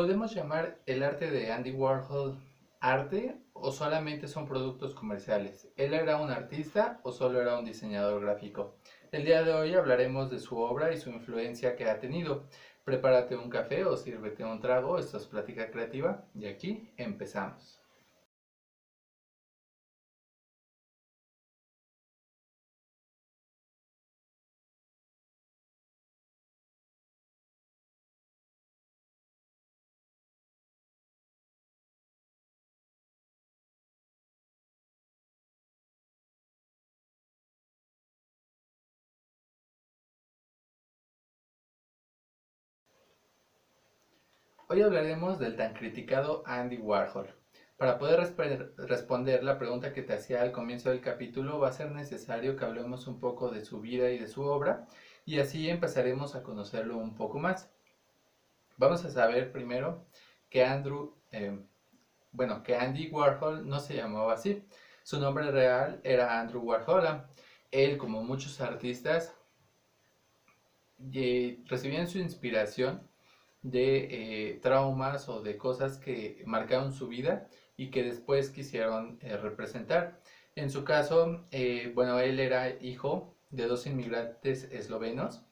¿Podemos llamar el arte de Andy Warhol arte o solamente son productos comerciales? ¿Él era un artista o solo era un diseñador gráfico? El día de hoy hablaremos de su obra y su influencia que ha tenido. Prepárate un café o sírvete un trago, esto es Plática Creativa y aquí empezamos. Hoy hablaremos del tan criticado Andy Warhol. Para poder responder la pregunta que te hacía al comienzo del capítulo, va a ser necesario que hablemos un poco de su vida y de su obra, y así empezaremos a conocerlo un poco más. Vamos a saber primero que Andrew, eh, bueno, que Andy Warhol no se llamaba así. Su nombre real era Andrew Warhol. Él, como muchos artistas, recibían su inspiración de eh, traumas o de cosas que marcaron su vida y que después quisieron eh, representar. En su caso, eh, bueno, él era hijo de dos inmigrantes eslovenos.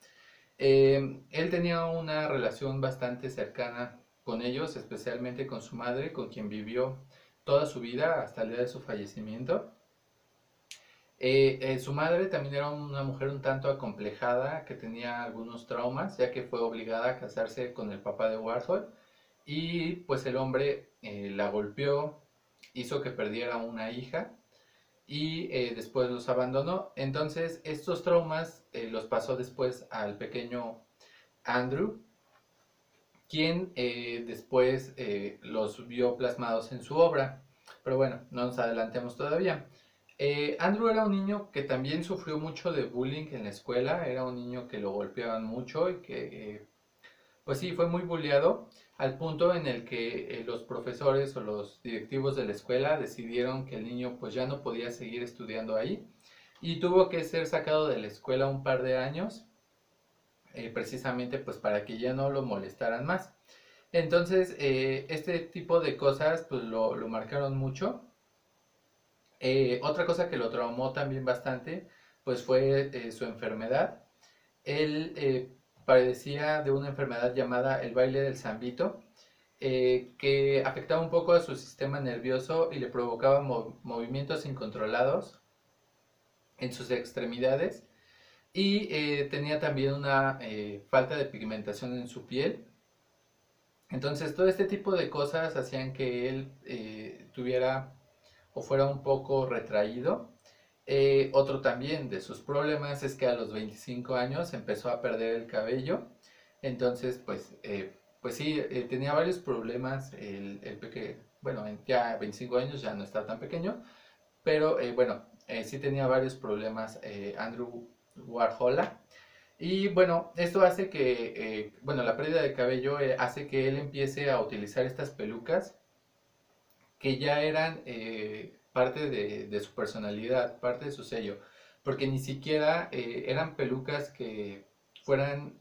él tenía una relación bastante cercana con ellos, especialmente con su madre, con quien vivió toda su vida hasta el día de su fallecimiento. Eh, eh, su madre también era una mujer un tanto acomplejada que tenía algunos traumas ya que fue obligada a casarse con el papá de Warhol y pues el hombre eh, la golpeó, hizo que perdiera una hija y después los abandonó. Entonces estos traumas los pasó después al pequeño Andrew, quien después los vio plasmados en su obra. Pero bueno, no nos adelantemos todavía. Eh, Andrew era un niño que también sufrió mucho de bullying en la escuela, era un niño que lo golpeaban mucho y que, eh, pues sí, fue muy bulleado al punto en el que eh, los profesores o los directivos de la escuela decidieron que el niño pues ya no podía seguir estudiando ahí y tuvo que ser sacado de la escuela un par de años precisamente pues para que ya no lo molestaran más. Entonces, este tipo de cosas pues lo, lo marcaron mucho eh, otra cosa que lo traumó también bastante, pues fue eh, su enfermedad. Él eh, padecía de una enfermedad llamada el baile del zambito, que afectaba un poco a su sistema nervioso y le provocaba movimientos incontrolados en sus extremidades y tenía también una falta de pigmentación en su piel. Entonces todo este tipo de cosas hacían que él tuviera fuera un poco retraído. Eh, otro también de sus problemas es que a los 25 años empezó a perder el cabello. Entonces, pues, eh, pues sí, eh, tenía varios problemas. El, peque, bueno, ya 25 años ya no está tan pequeño. Pero bueno, sí tenía varios problemas Andrew Warhola. Y bueno, esto hace que, bueno, la pérdida de cabello hace que él empiece a utilizar estas pelucas que ya eran eh, parte de, su personalidad, parte de su sello, porque ni siquiera eh, eran pelucas que fueran,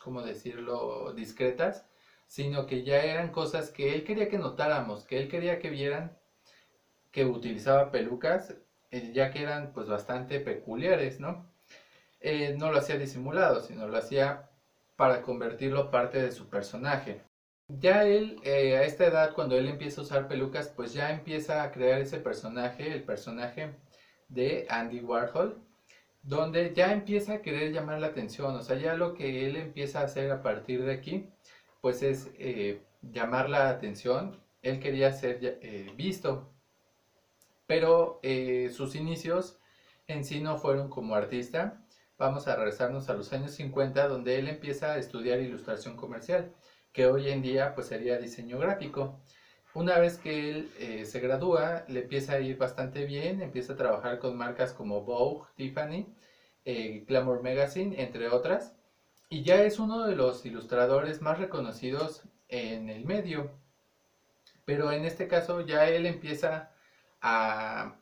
¿cómo decirlo?, discretas, sino que ya eran cosas que él quería que notáramos, que él quería que vieran que utilizaba pelucas, eh, ya que eran pues bastante peculiares, ¿no? no lo hacía disimulado, sino lo hacía para convertirlo parte de su personaje. Ya él, eh, a esta edad, cuando él empieza a usar pelucas, pues ya empieza a crear ese personaje, el personaje de Andy Warhol, donde ya empieza a querer llamar la atención, o sea, ya lo que él empieza a hacer a partir de aquí, pues es eh, llamar la atención, él quería ser eh, visto, pero sus inicios en sí no fueron como artista, vamos a regresarnos a los años 50, donde él empieza a estudiar ilustración comercial que hoy en día pues sería diseño gráfico. Una vez que él eh, se gradúa, le empieza a ir bastante bien, empieza a trabajar con marcas como Vogue, Tiffany, eh, Glamour Magazine, entre otras, y ya es uno de los ilustradores más reconocidos en el medio. Pero en este caso ya él empieza a,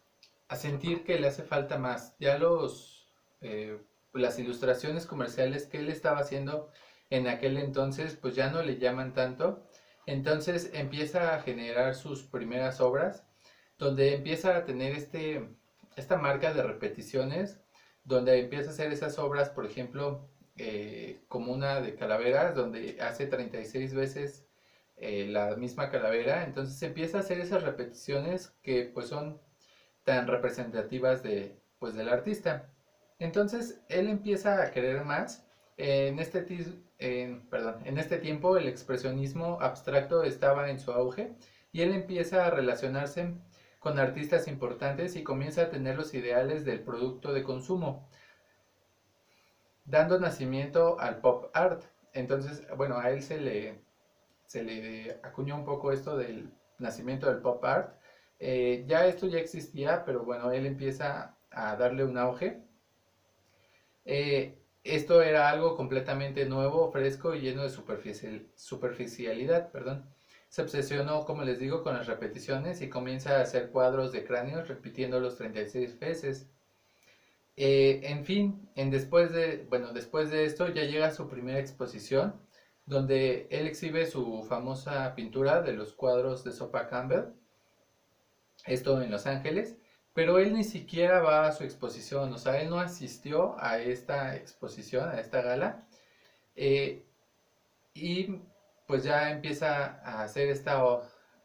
a sentir que le hace falta más. Ya los, eh, las ilustraciones comerciales que él estaba haciendo en aquel entonces pues ya no le llaman tanto. Entonces empieza a generar sus primeras obras, donde empieza a tener este, esta marca de repeticiones, donde empieza a hacer esas obras, por ejemplo, eh, como una de calaveras, donde hace 36 veces eh, la misma calavera. Entonces empieza a hacer esas repeticiones que pues son tan representativas de, pues, del artista. Entonces él empieza a querer más. En este, perdón, en este tiempo el expresionismo abstracto estaba en su auge y él empieza a relacionarse con artistas importantes y comienza a tener los ideales del producto de consumo, dando nacimiento al pop art. Entonces, bueno, a él se le, se le acuñó un poco esto del nacimiento del pop art. Eh, ya esto ya existía, pero bueno, él empieza a darle un auge. Eh, esto era algo completamente nuevo, fresco y lleno de superficialidad. Perdón. Se obsesionó, como les digo, con las repeticiones y comienza a hacer cuadros de cráneos repitiéndolos 36 veces. Eh, en fin, después, de, bueno, después de esto ya llega su primera exposición, donde él exhibe su famosa pintura de los cuadros de Sopa Campbell, esto en Los Ángeles, pero él ni siquiera va a su exposición, o sea, él no asistió a esta exposición, a esta gala, eh, y pues ya empieza a hacer esta,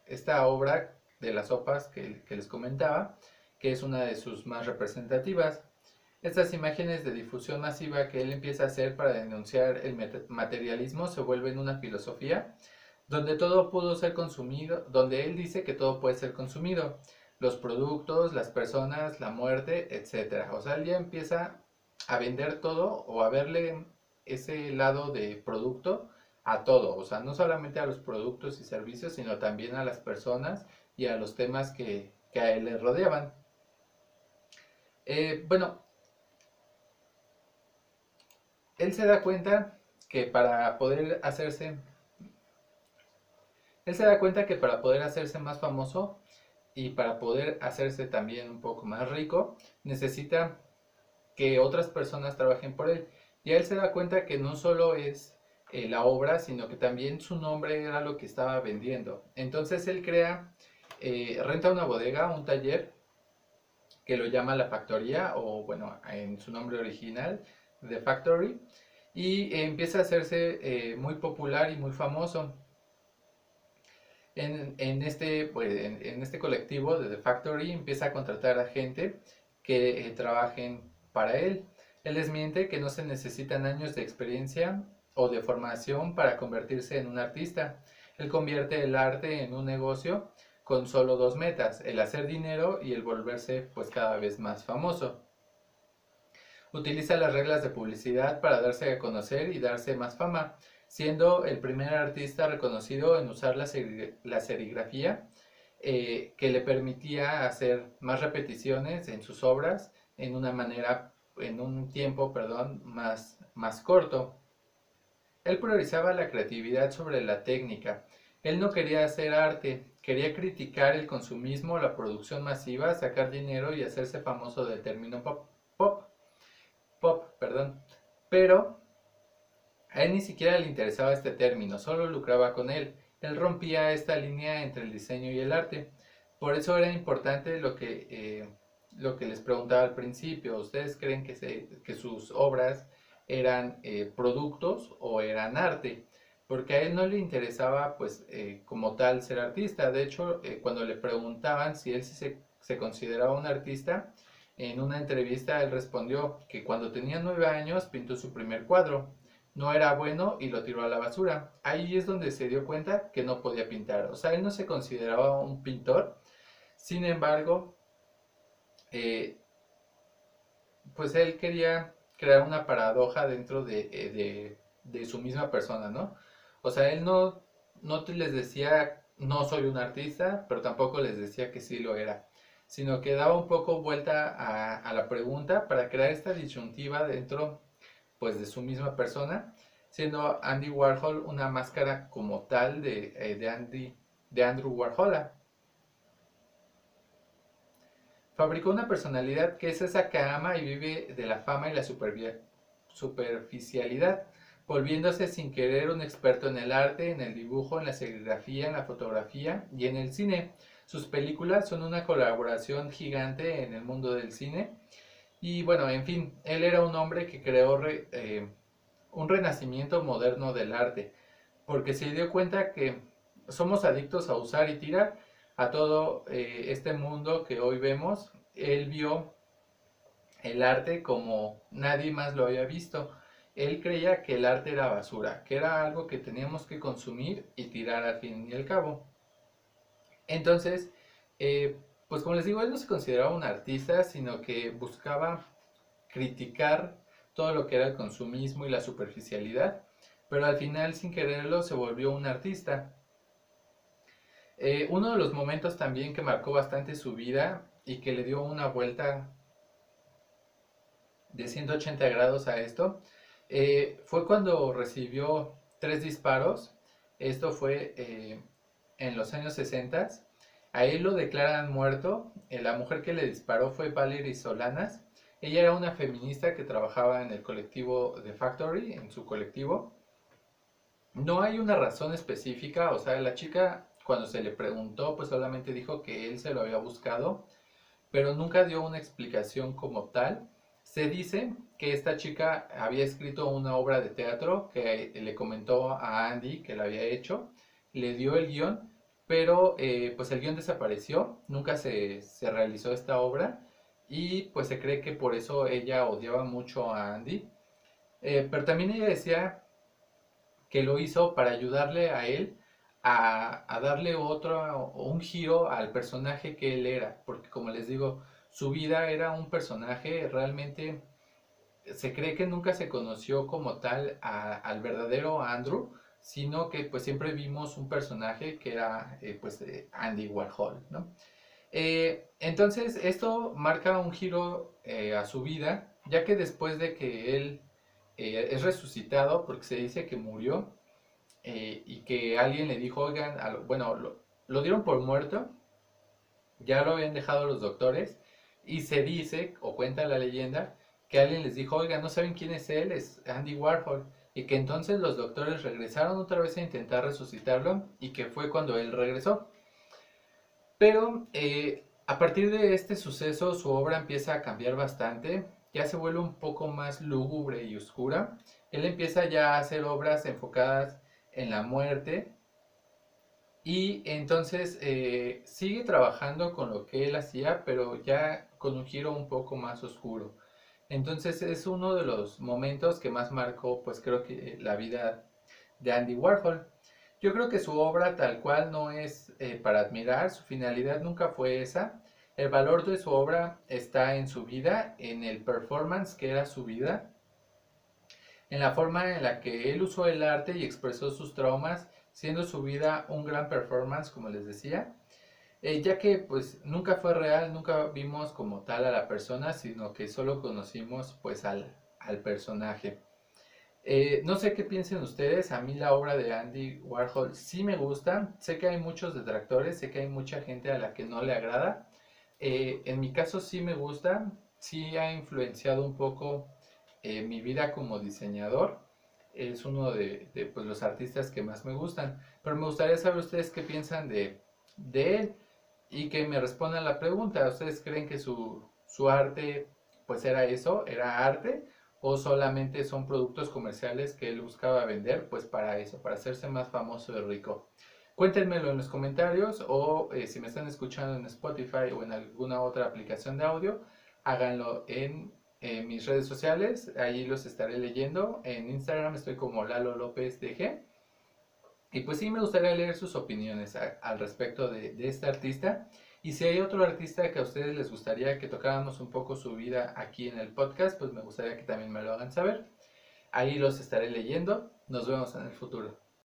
esta obra de las sopas que, les comentaba, que es una de sus más representativas. Estas imágenes de difusión masiva que él empieza a hacer para denunciar el materialismo se vuelven una filosofía donde todo pudo ser consumido, donde él dice que todo puede ser consumido, los productos, las personas, la muerte, etc. O sea, él ya empieza a vender todo o a verle ese lado de producto a todo, o sea, no solamente a los productos y servicios, sino también a las personas y a los temas que, a él le rodeaban. Eh, bueno, él se da cuenta que para poder hacerse, él se da cuenta que para poder hacerse más famoso y para poder hacerse también un poco más rico, necesita que otras personas trabajen por él. Y él se da cuenta que no solo es eh, la obra, sino que también su nombre era lo que estaba vendiendo. Entonces él crea, eh, renta una bodega, un taller, que lo llama La Factoría, o bueno, en su nombre original, The Factory, y empieza a hacerse eh, muy popular y muy famoso. En, este, pues, en, este colectivo de The Factory empieza a contratar a gente que trabajen para él. Él les miente que no se necesitan años de experiencia o de formación para convertirse en un artista. Él convierte el arte en un negocio con solo dos metas, el hacer dinero y el volverse pues cada vez más famoso. Utiliza las reglas de publicidad para darse a conocer y darse más fama, siendo el primer artista reconocido en usar la, serigrafía eh, que le permitía hacer más repeticiones en sus obras en una manera, en un tiempo, perdón, más, más corto. Él priorizaba la creatividad sobre la técnica. Él no quería hacer arte, quería criticar el consumismo, la producción masiva, sacar dinero y hacerse famoso del término pop. Pop. Pop, perdón. Pero a él ni siquiera le interesaba este término, solo lucraba con él. Él rompía esta línea entre el diseño y el arte. Por eso era importante lo que, eh, lo que les preguntaba al principio. ¿Ustedes creen que, sus obras eran eh, productos o eran arte, porque a él no le interesaba pues eh, como tal ser artista. De hecho, cuando le preguntaban si él se, se, consideraba un artista, en una entrevista él respondió que cuando tenía nueve años pintó su primer cuadro. No era bueno y lo tiró a la basura. Ahí es donde se dio cuenta que no podía pintar. O sea, él no se consideraba un pintor. Sin embargo, pues él quería crear una paradoja dentro eh, de, su misma persona, ¿no? O sea, él no, no les decía, no soy un artista, pero tampoco les decía que sí lo era, sino que daba un poco vuelta a, la pregunta para crear esta disyuntiva dentro, pues, de su misma persona, siendo Andy Warhol una máscara como tal de, eh, de, Andy, de Andrew Warhol. Fabricó una personalidad que es esa que ama y vive de la fama y la superficialidad. volviéndose sin querer un experto en el arte, en el dibujo, en la serigrafía, en la fotografía y en el cine. Sus películas son una colaboración gigante en el mundo del cine. Y bueno, en fin, él era un hombre que creó eh, un renacimiento moderno del arte, porque se dio cuenta que somos adictos a usar y tirar a todo eh, este mundo que hoy vemos. Él vio el arte como nadie más lo había visto. Él creía que el arte era basura, que era algo que teníamos que consumir y tirar al fin y al cabo. Entonces, eh, pues como les digo, él no se consideraba un artista, sino que buscaba criticar todo lo que era el consumismo y la superficialidad, pero al final sin quererlo se volvió un artista. Eh, uno de los momentos también que marcó bastante su vida y que le dio una vuelta de 180 grados a esto, eh, fue cuando recibió tres disparos. Esto fue eh, en los años 60. A él lo declaran muerto. la mujer que le disparó fue Valerie Solanas. Ella era una feminista que trabajaba en el colectivo The Factory, en su colectivo. No hay una razón específica, o sea, la chica cuando se le preguntó, pues solamente dijo que él se lo había buscado, pero nunca dio una explicación como tal. Se dice que esta chica había escrito una obra de teatro que le comentó a Andy que la había hecho, le dio el guion, pero eh, pues el guion desapareció, nunca se, se realizó esta obra y pues se cree que por eso ella odiaba mucho a Andy. Eh, pero también ella decía que lo hizo para ayudarle a él a, darle otro, un giro al personaje que él era, porque como les digo, su vida era un personaje realmente, se cree que nunca se conoció como tal al verdadero Andrew, sino que pues siempre vimos un personaje que era eh, pues Andy Warhol, ¿no? Eh, entonces esto marca un giro eh, a su vida, ya que después de que él es resucitado, porque se dice que murió, y que alguien le dijo, oigan, bueno, lo, dieron por muerto, ya lo habían dejado los doctores, y se dice, o cuenta la leyenda, que alguien les dijo, oigan, no saben quién es él, es Andy Warhol, y que entonces los doctores regresaron otra vez a intentar resucitarlo, y que fue cuando él regresó. Pero eh, a partir de este suceso su obra empieza a cambiar bastante, ya se vuelve un poco más lúgubre y oscura. Él empieza ya a hacer obras enfocadas en la muerte. Y entonces eh, sigue trabajando con lo que él hacía, pero ya con un giro un poco más oscuro. Entonces es uno de los momentos que más marcó, pues creo que la vida de Andy Warhol. Yo creo que su obra tal cual no es eh, para admirar, su finalidad nunca fue esa. El valor de su obra está en su vida, en el performance que era su vida en la forma en la que él usó el arte y expresó sus traumas, siendo su vida un gran performance, como les decía, eh, ya que pues nunca fue real, nunca vimos como tal a la persona, sino que solo conocimos pues al, al personaje. Eh, no sé qué piensen ustedes, a mí la obra de Andy Warhol sí me gusta, sé que hay muchos detractores, sé que hay mucha gente a la que no le agrada, eh, en mi caso sí me gusta, sí ha influenciado un poco mi vida como diseñador es uno de, pues, los artistas que más me gustan. Pero me gustaría saber ustedes qué piensan de, él y que me respondan la pregunta. ¿Ustedes creen que su, su arte pues era eso, era arte? ¿O solamente son productos comerciales que él buscaba vender pues para eso, para hacerse más famoso y rico? Cuéntenmelo en los comentarios o eh, si me están escuchando en Spotify o en alguna otra aplicación de audio, háganlo en en mis redes sociales, ahí los estaré leyendo. En Instagram estoy como Lalo López DG. Y pues sí, me gustaría leer sus opiniones al respecto de, de, este artista. Y si hay otro artista que a ustedes les gustaría que tocáramos un poco su vida aquí en el podcast, pues me gustaría que también me lo hagan saber. Ahí los estaré leyendo. Nos vemos en el futuro.